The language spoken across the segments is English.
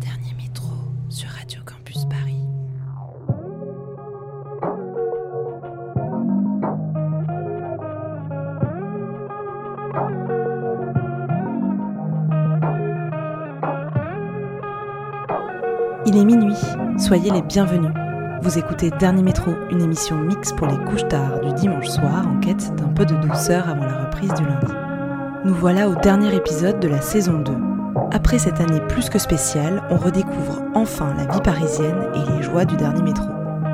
Dernier métro sur Radio Campus Paris. Il est minuit, soyez les bienvenus. Vous écoutez Dernier Métro, une émission mix pour les couches tard du dimanche soir en quête d'un peu de douceur avant la reprise du lundi. Nous voilà au dernier épisode de la saison 2. Après cette année plus que spéciale, on redécouvre enfin la vie parisienne et les joies du dernier métro.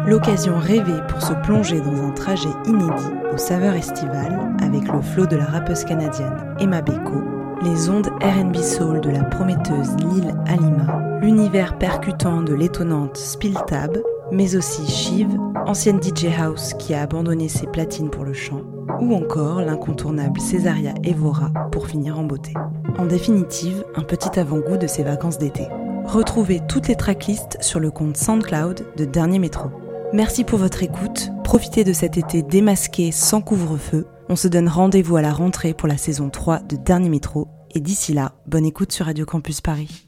L'occasion rêvée pour se plonger dans un trajet inédit aux saveurs estivales avec le flot de la rappeuse canadienne Emma Beko, les ondes RB Soul de la prometteuse Lil Alima, l'univers percutant de l'étonnante Spiltab, mais aussi Shiv, ancienne DJ House qui a abandonné ses platines pour le chant, ou encore l'incontournable Césaria Evora pour finir en beauté. En définitive, un petit avant-goût de ces vacances d'été. Retrouvez toutes les tracklists sur le compte SoundCloud de Dernier Métro. Merci pour votre écoute, profitez de cet été démasqué sans couvre-feu. On se donne rendez-vous à la rentrée pour la saison 3 de Dernier Métro, et d'ici là, bonne écoute sur Radio Campus Paris.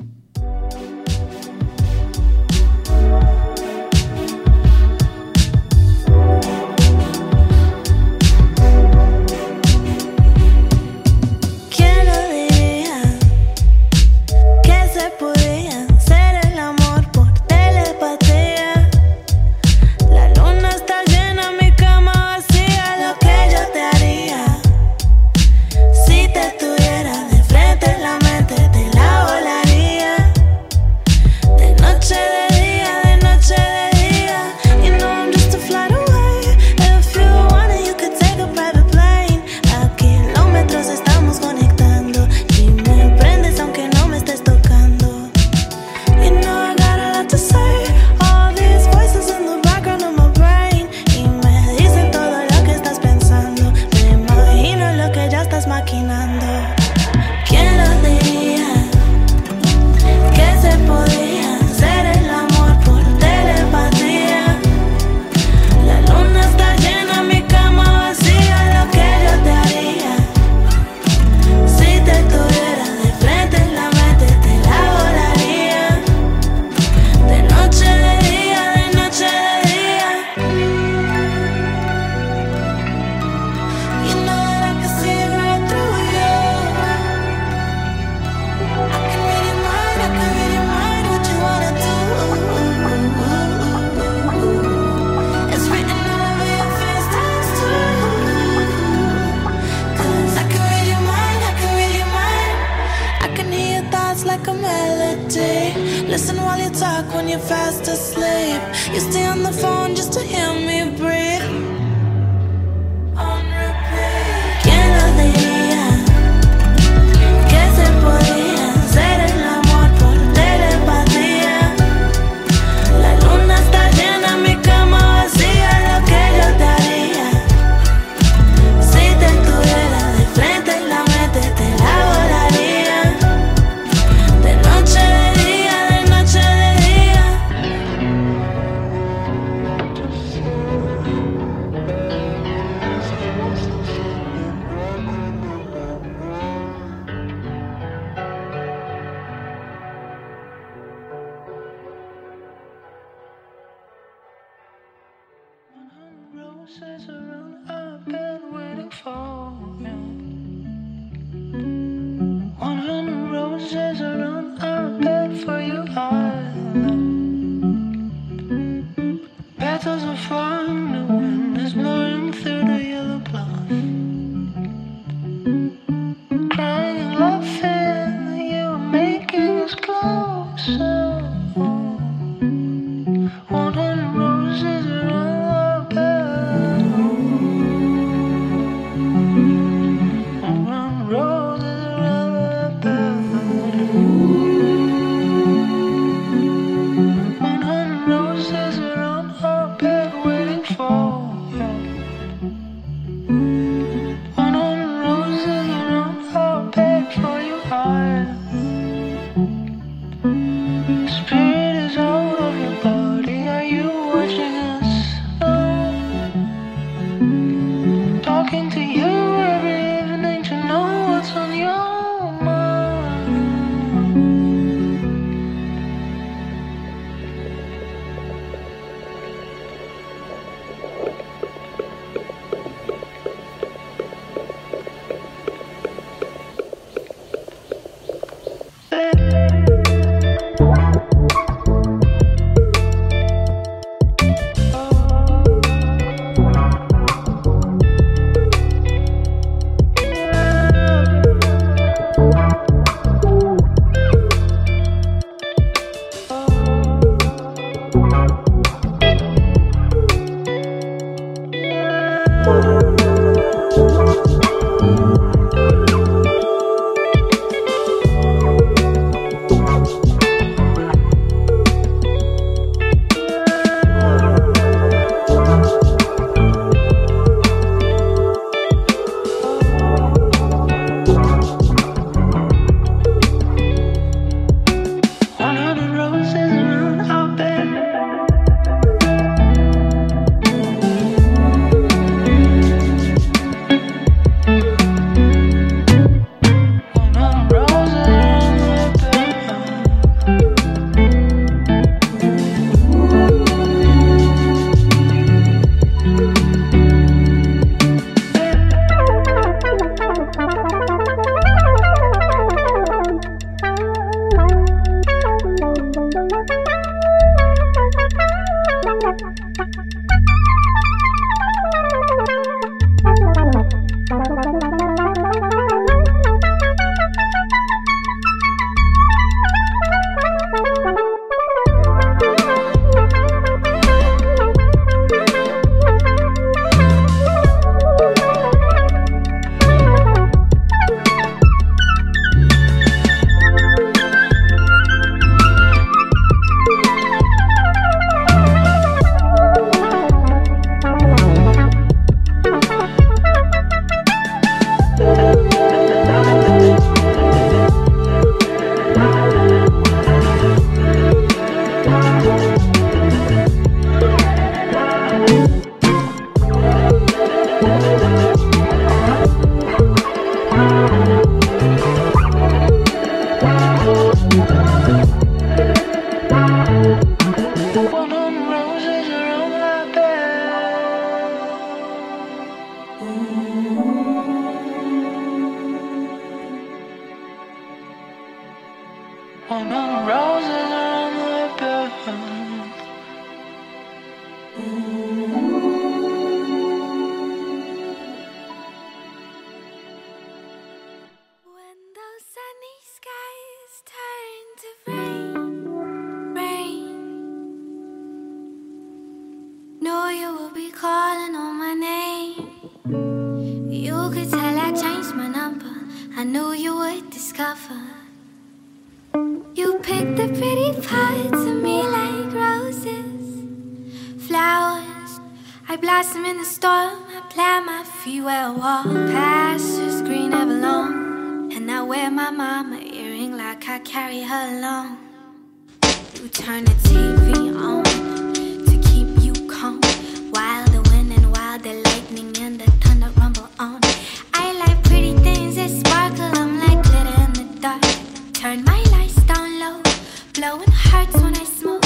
Blowing hearts when I smoke.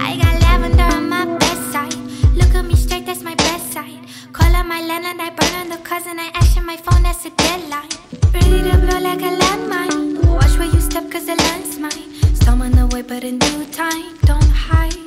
I got lavender on my bedside. Look at me straight, that's my best side. Call up my land I burn on the cousin. I action my phone, that's a deadline. Ready to blow like a landmine. Watch where you step, cause the land's mine. Storm on the way, but in due time, don't hide.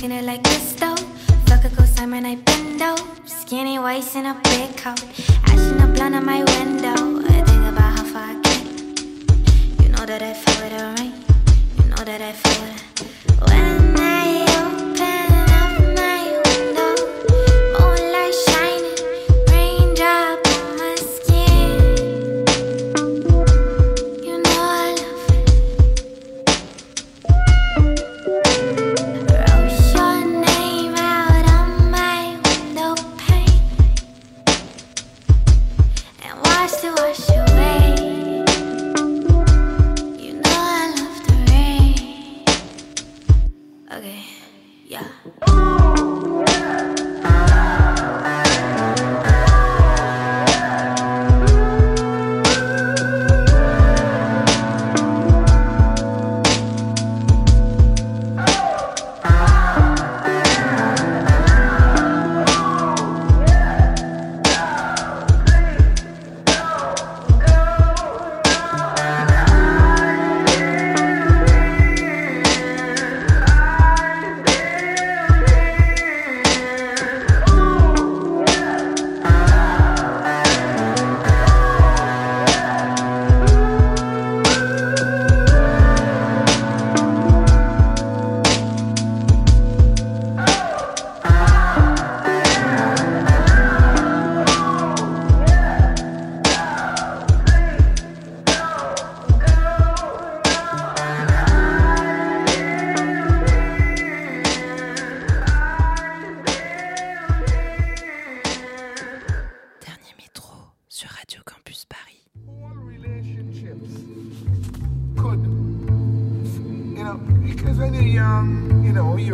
seen like this though. Fuck a co-sign night bendo. Skinny waist in a big coat. Ashing a blonde on my window. I think about how far I get. You know that I feel it alright. You know that I feel it. When I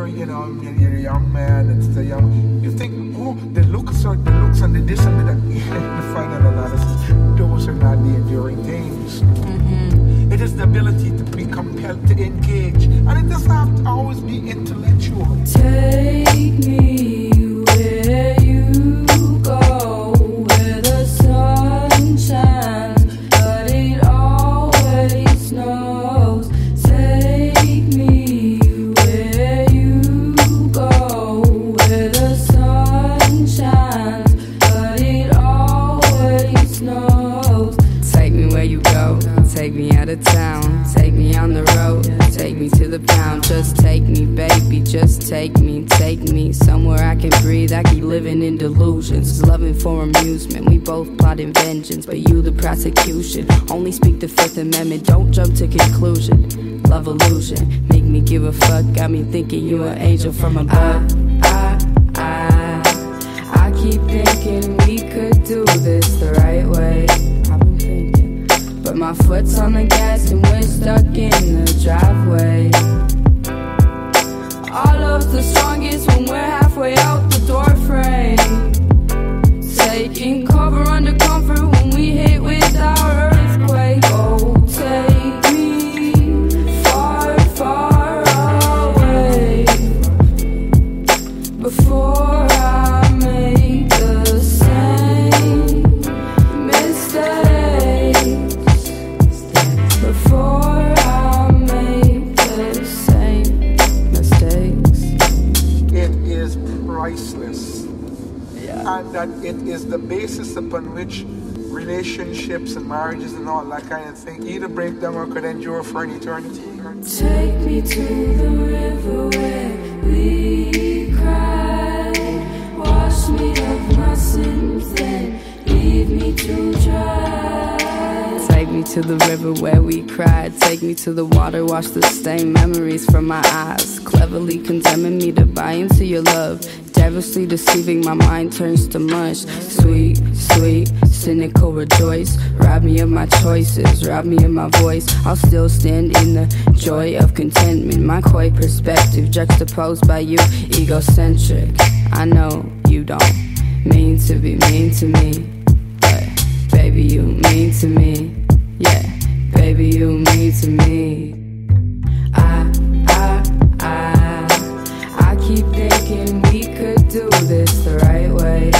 you're you know, you're a young man, it's the young. You think, oh, the looks are the looks and the this and the that. the final analysis, those are not the enduring things. Mm-hmm. It is the ability to be compelled to engage, and it doesn't have to always be intellectual. From above. Upon which relationships and marriages and all that kind of thing either break down or could endure for an eternity. Take me to the river where we cried. Wash me of my sins, then leave me to dry. Take me to the river where we cried. Take me to the water, wash the stained memories from my eyes. Cleverly condemning me to buy into your love. Devilishly deceiving, my mind turns to mush. Sweet, sweet, cynical rejoice. Rob me of my choices, rob me of my voice. I'll still stand in the joy of contentment. My coy perspective, juxtaposed by you, egocentric. I know you don't mean to be mean to me, but baby, you mean to me. Yeah, baby, you mean to me. Do this the right way.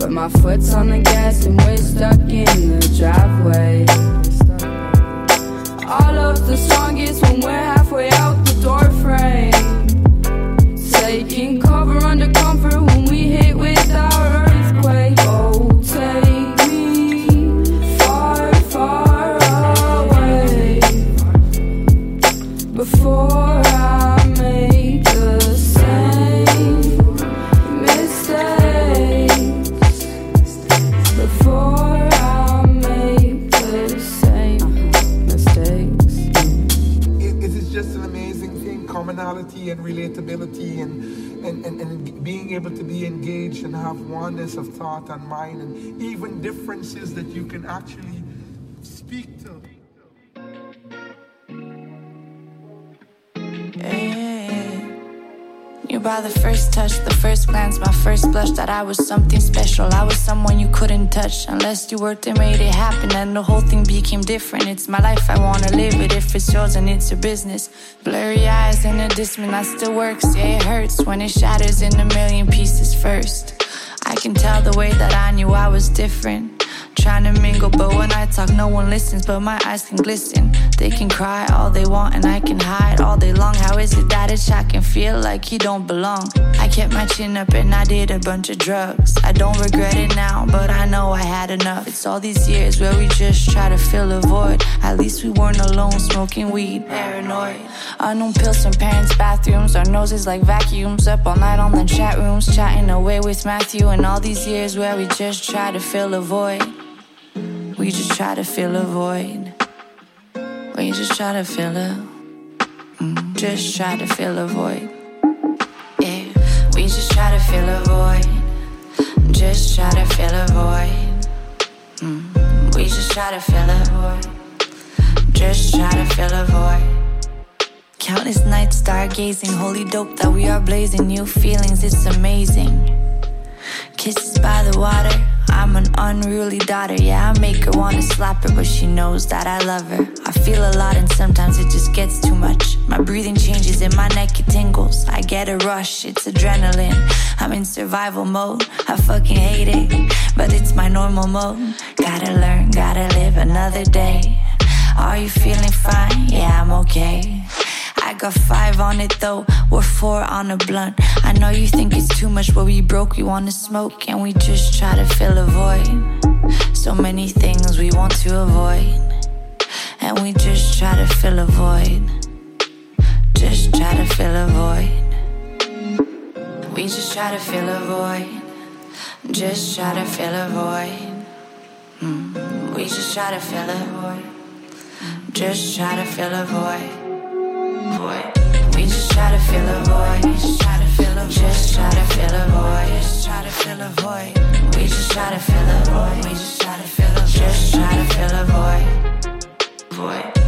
But my foot's on the gas and we're stuck in the driveway. All of the strongest when we're halfway out the door frame. Taking cover under comfort and, and, and, and being able to be engaged and have oneness of thought and mind and even differences that you can actually speak to. By the first touch, the first glance, my first blush that I was something special. I was someone you couldn't touch unless you worked and made it happen. And the whole thing became different. It's my life, I wanna live it. If it's yours and it's your business. Blurry eyes in a distance, that still works. Yeah, it hurts when it shatters in a million pieces first. I can tell the way that I knew I was different. Trying to mingle, but when I talk, no one listens. But my eyes can glisten. They can cry all they want, and I can hide all day long. How is it that it's I can feel like you don't belong? I kept my chin up and I did a bunch of drugs. I don't regret it now, but I know I had enough. It's all these years where we just try to fill a void. At least we weren't alone, smoking weed, paranoid. Unknown pills from parents' bathrooms, our noses like vacuums. Up all night on the chat rooms, chatting away with Matthew. And all these years where we just try to fill a void. We just try to fill a void. We just try to fill a. mm, just try to fill a void. Yeah, we just try to fill a void. Just try to fill a void. Mm, we just try to fill a void. Just try to fill a void. Countless nights stargazing, holy dope that we are blazing. New feelings, it's amazing. Kisses by the water, I'm an unruly daughter. Yeah, I make her wanna slap her, but she knows that I love her. I feel a lot, and sometimes it just gets too much. My breathing changes, and my neck it tingles. I get a rush, it's adrenaline. I'm in survival mode, I fucking hate it, but it's my normal mode. Gotta learn, gotta live another day. Are you feeling fine? Yeah, I'm okay. Got five on it though, we're four on a blunt. I know you think it's too much, but we broke, we wanna smoke, and we just try to fill a void. So many things we want to avoid, and we just try to fill a void. Just try to fill a void. We just try to fill a void. Just try to fill a void. Mm. We just try to fill a void. Just try to fill a void. Void. We just try to fill a void. Just try to fill a void. Just try to fill a void. Just try to fill a void. We just try to fill a void. We just try to fill a void. Just try to fill a void. Void.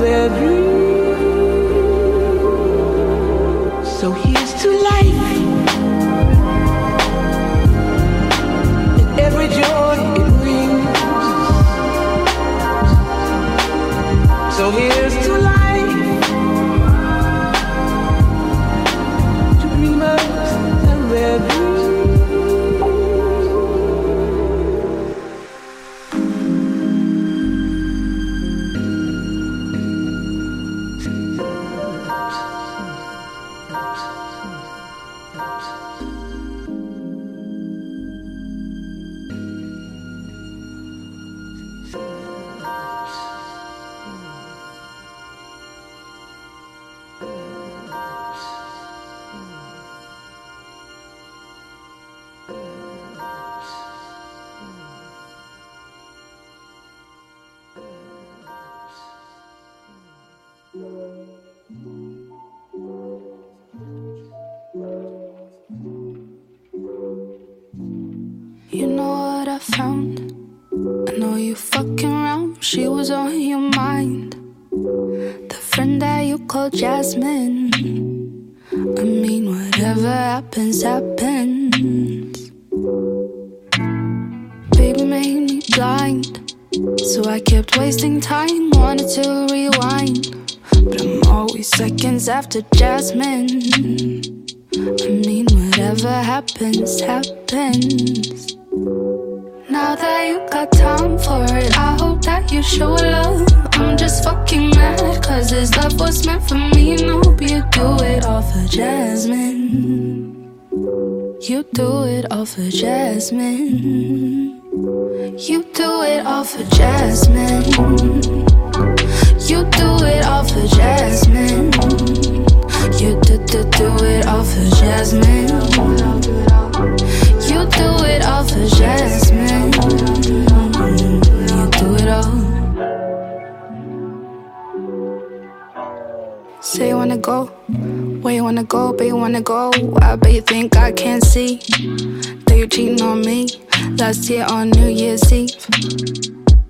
Their dreams. Jasmine. I mean, whatever happens, happens. Baby made me blind. So I kept wasting time, wanted to rewind. But I'm always seconds after Jasmine. I mean, whatever happens, happens. Now that you got time for it, I hope that you show love. Cause this love was meant for me. No, you do it off of Jasmine. You do it all for Jasmine. You do it all for Jasmine. You do it all for Jasmine. You do do do it all for Jasmine. You do it all for Jasmine. Say you wanna go, where you wanna go, but you wanna go. I bet you think I can't see that you're cheating on me. Last year on New Year's Eve.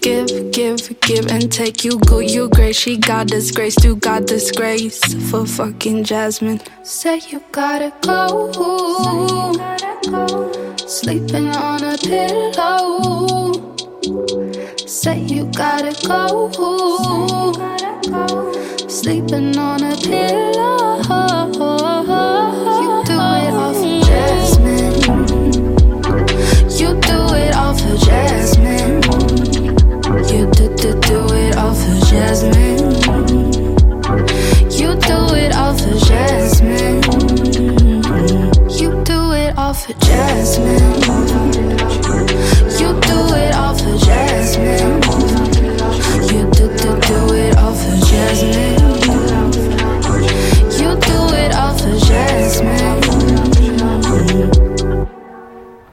Give, give, give and take. You good, you great. She got disgrace, you got disgrace for fucking Jasmine. Say you gotta go. You gotta go. Sleeping on a pillow. Say you gotta go. Say you gotta go. Sleeping on a pillow. You do it off of Jasmine. You do it off of Jasmine. You do do do it off of Jasmine. You do it off of Jasmine. You do it off of Jasmine.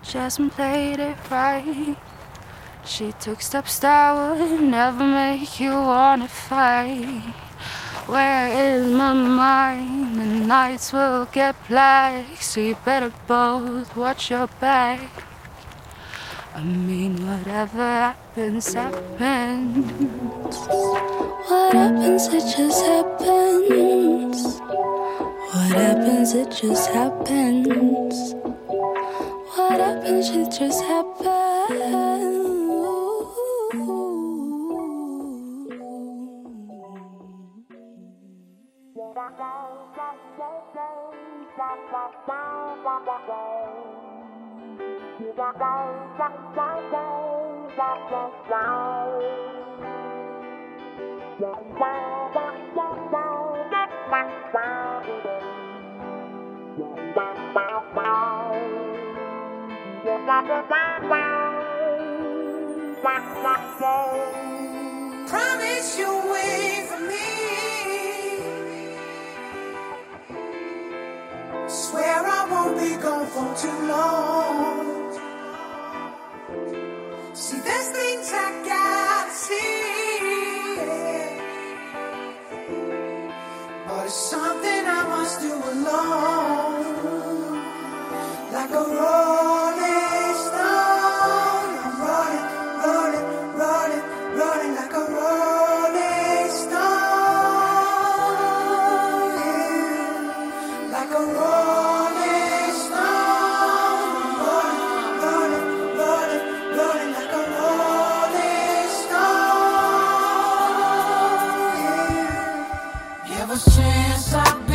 Jasmine played it right. She took steps that would never make you wanna fight. Where is my mind? The nights will get black, so you better both watch your back. I mean, whatever happens, happens. What happens, it just happens. What happens, it just happens. What happens, it just Promise you'll wait for me. Swear I won't be gone for too long. See, there's things I gotta see. But it's something I must do alone. Like a road. a chance. I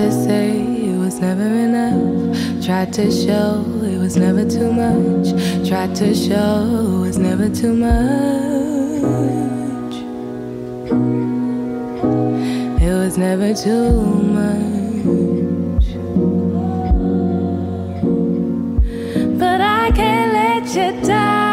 to say it was never enough. Tried to show it was never too much. Tried to show it was never too much. It was never too much. But I can't let you die.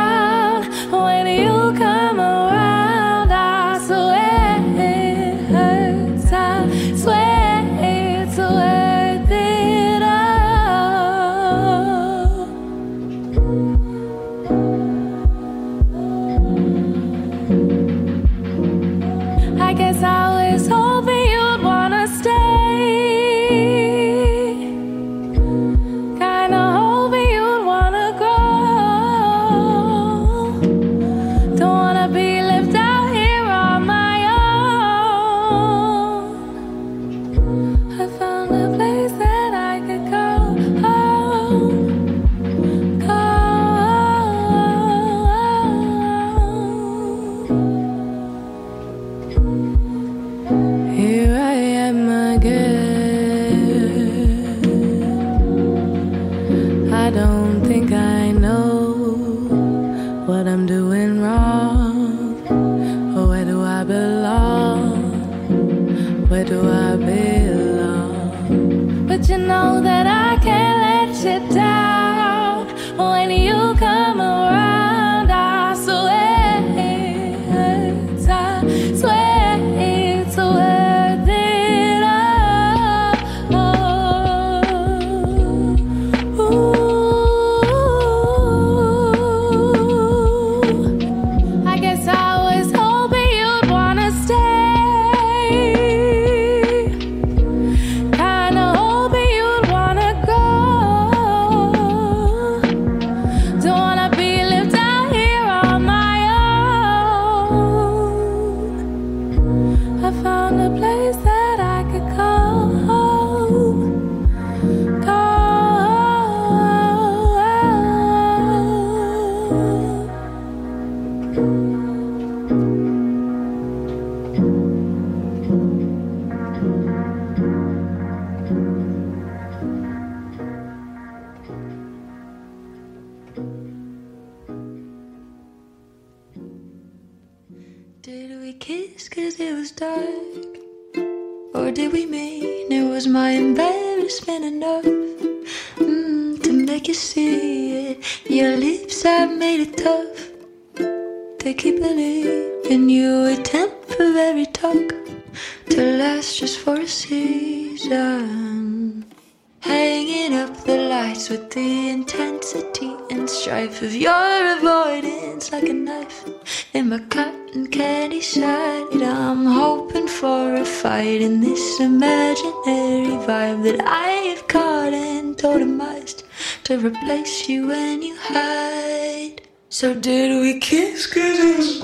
place you when you hide. So did we kiss cause it was?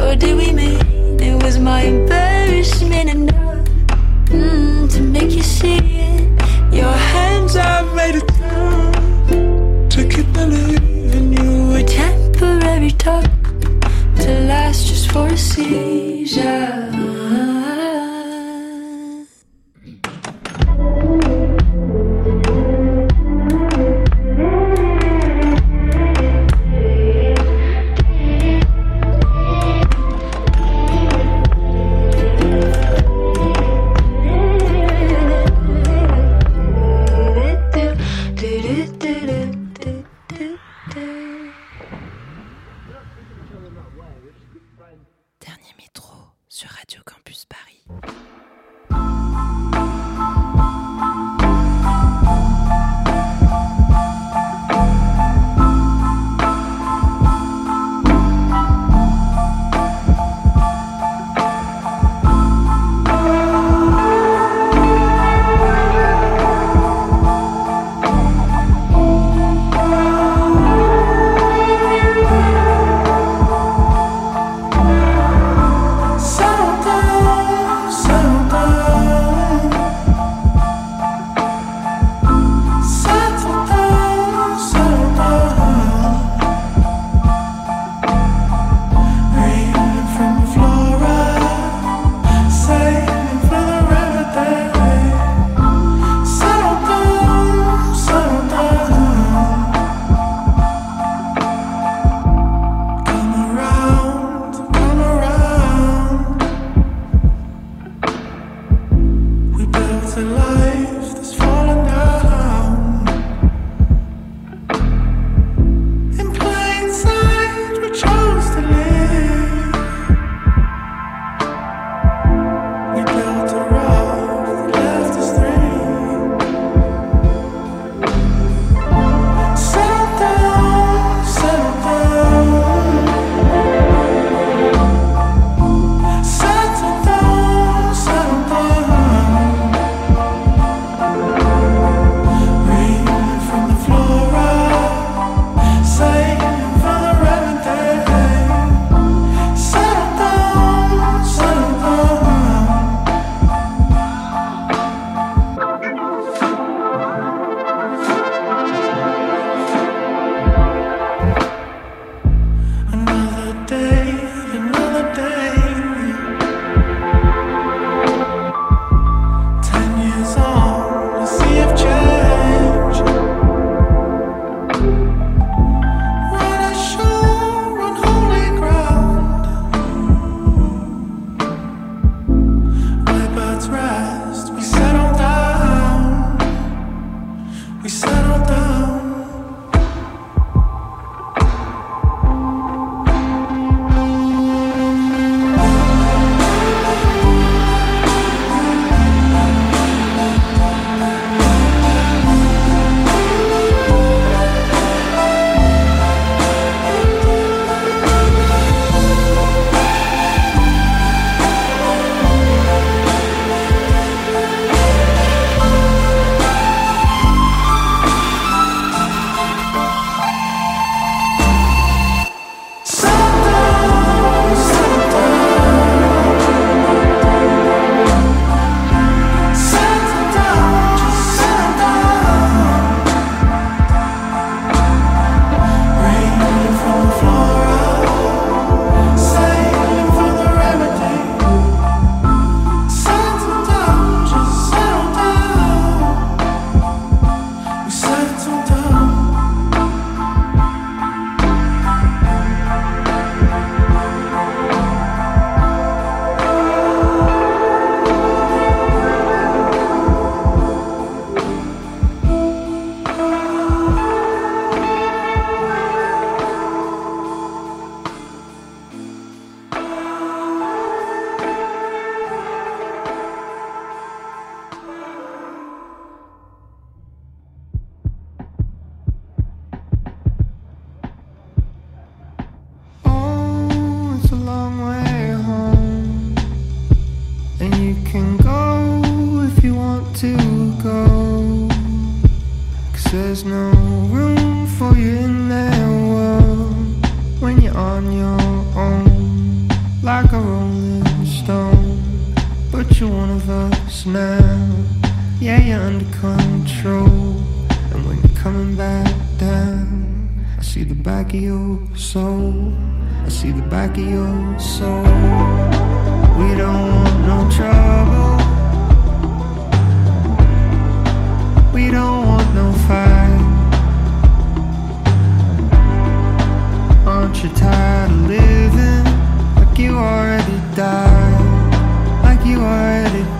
Or did we mean it was my embarrassment enough mm, to make you see it? Your hands are made of love to keep believing you were temporary talk to last just for a season.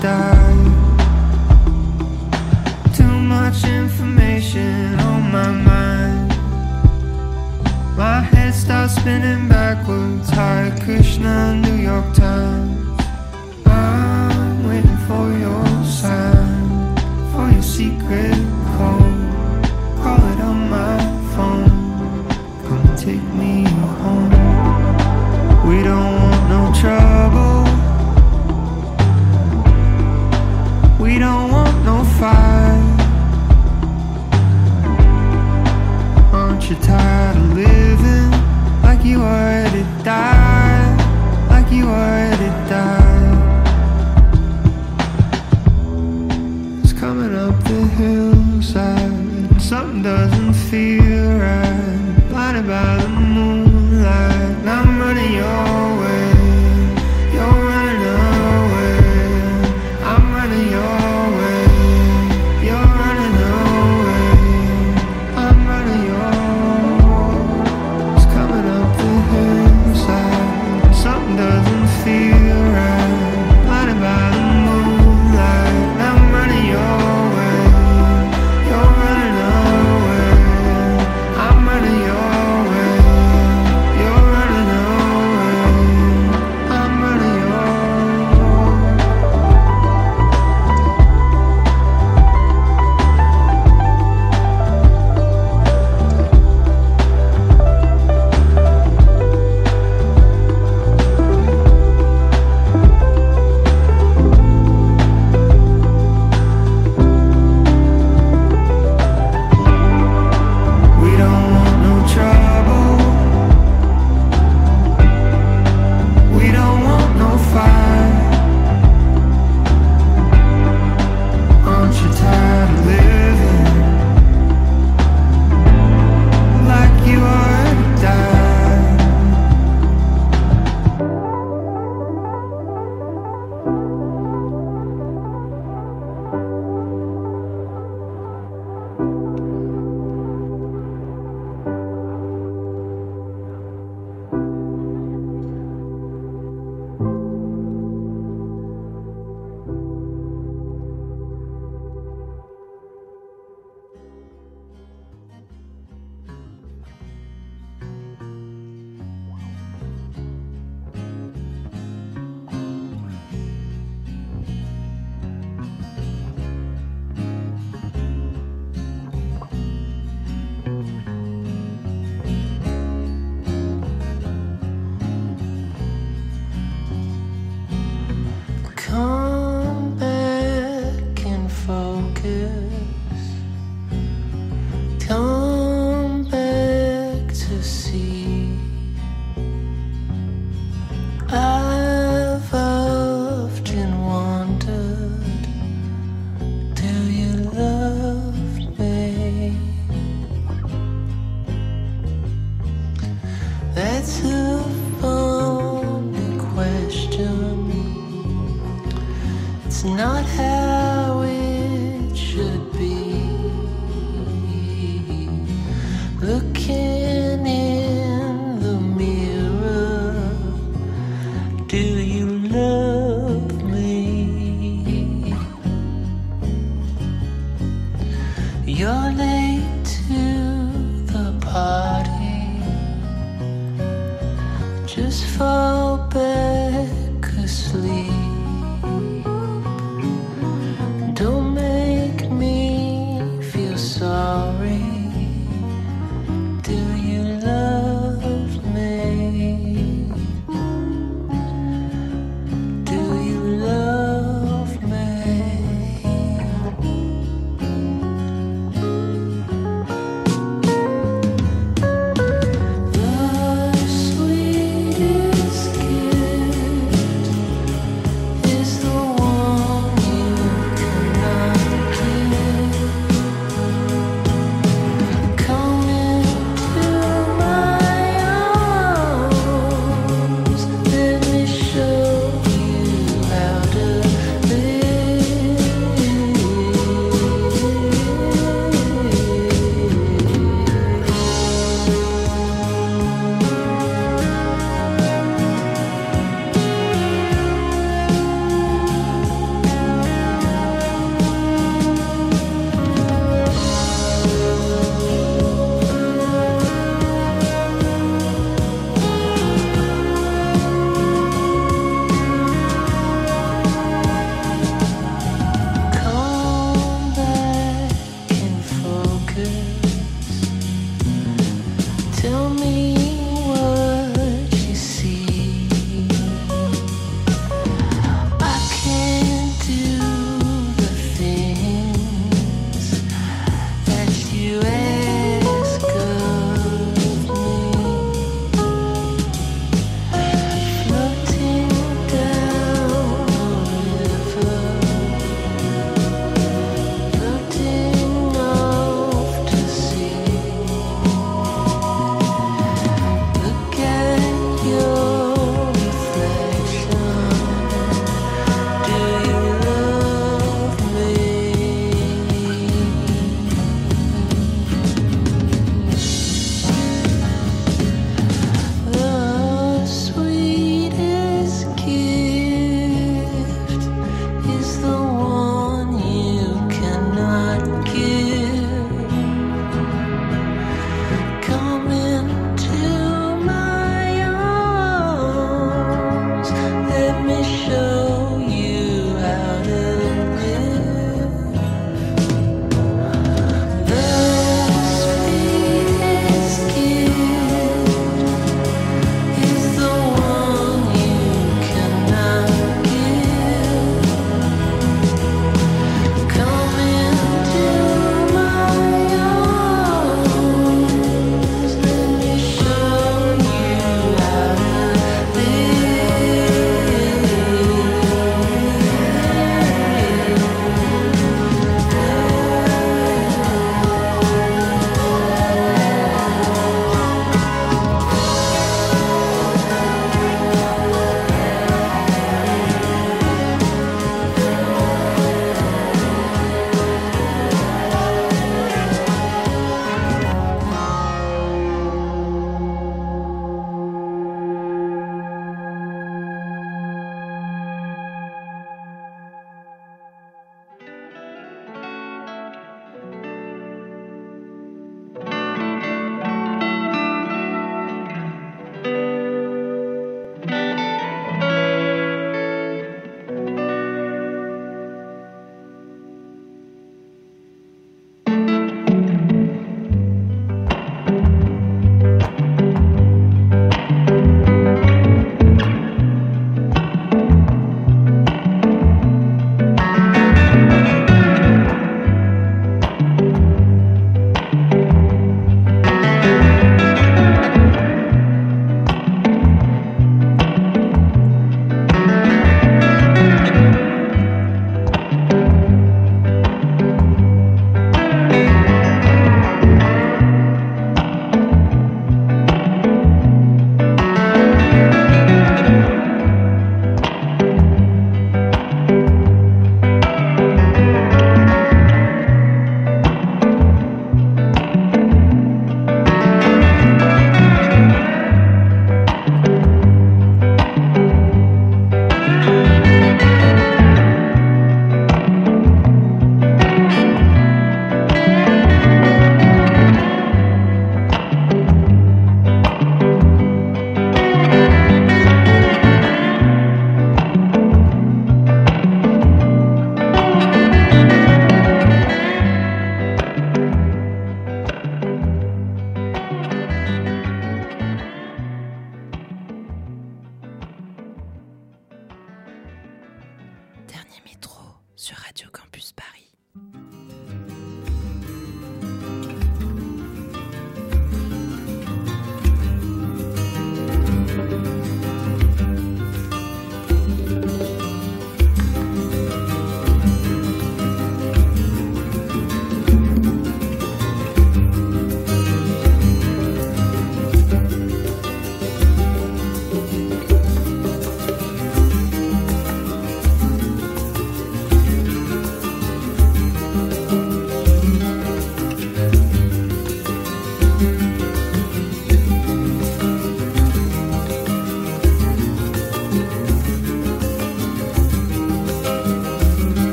die Too much information on my mind. My head starts spinning backwards. Hare Krishna, New York Times. I'm waiting for your sign For your secret you're tired of living like you are to die, like you are to die. It's coming up the hillside, and something doesn't feel right. Blinded by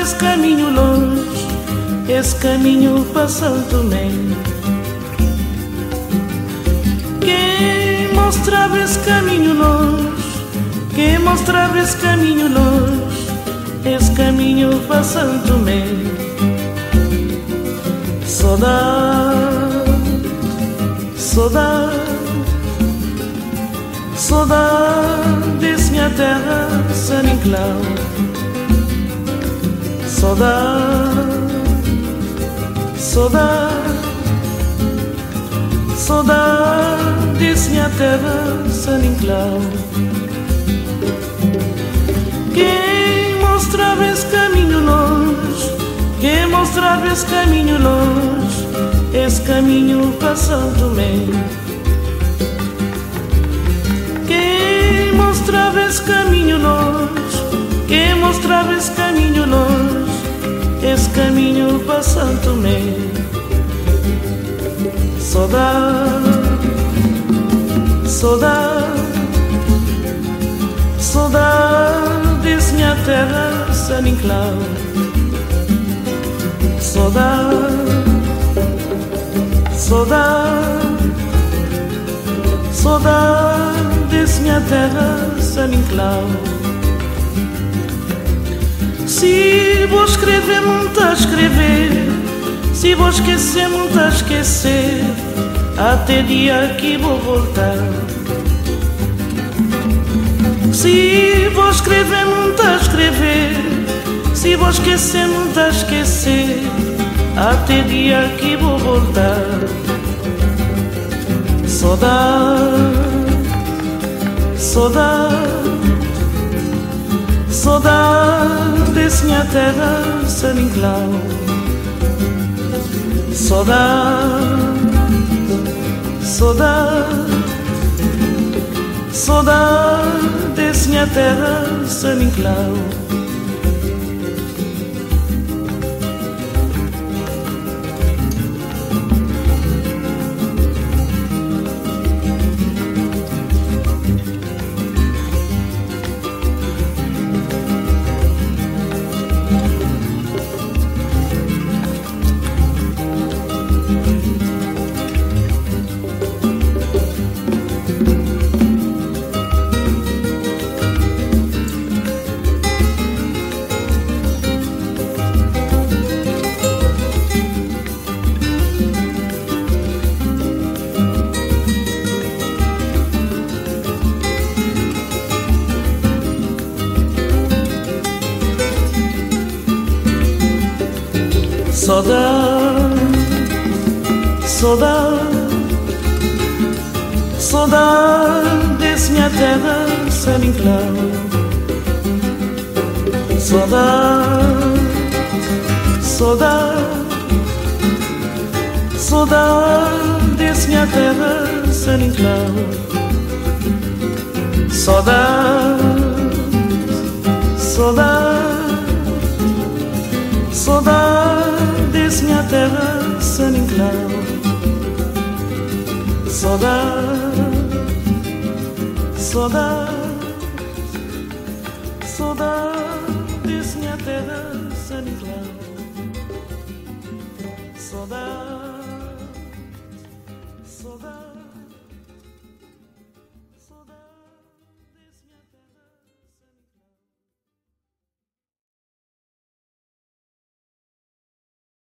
esse caminho longe, esse caminho para Santo Tomé. Quem mostrava esse caminho longe, quem mostrava esse caminho longe, esse caminho para Santo Tomé. Saudade, saudade, saudade desse minha terra, San Inclau. Saudade, saudade, saudade minha terra, San Inclau. Quem mostrava esse caminho longe, quem mostrava esse caminho longe, esse caminho Tomé. Quem mostrava esse caminho longe, quem mostrava esse caminho longe, esse caminho para São Tomé. Saudade, saudade, saudade minha terra, San Inclau. Saudade, saudade, saudade desse minha terra, San Inclau. Se vou escrever, muito a escrever. Se vou esquecer, muito a esquecer. Até dia que vou voltar. Se vou escrever, muito a escrever. Se vou esquecer, muito a esquecer. Até dia que vou voltar. Saudade, saudade, saudade desse minha terra, São Nicolau. Saudade, saudade, saudade desse minha terra, Nicolau. Inclau. Saudade, saudade, saudade desse minha terra, San Inclau. Saudade, saudade, saudade desse minha terra, Inclau. Saudade, saudade, saudade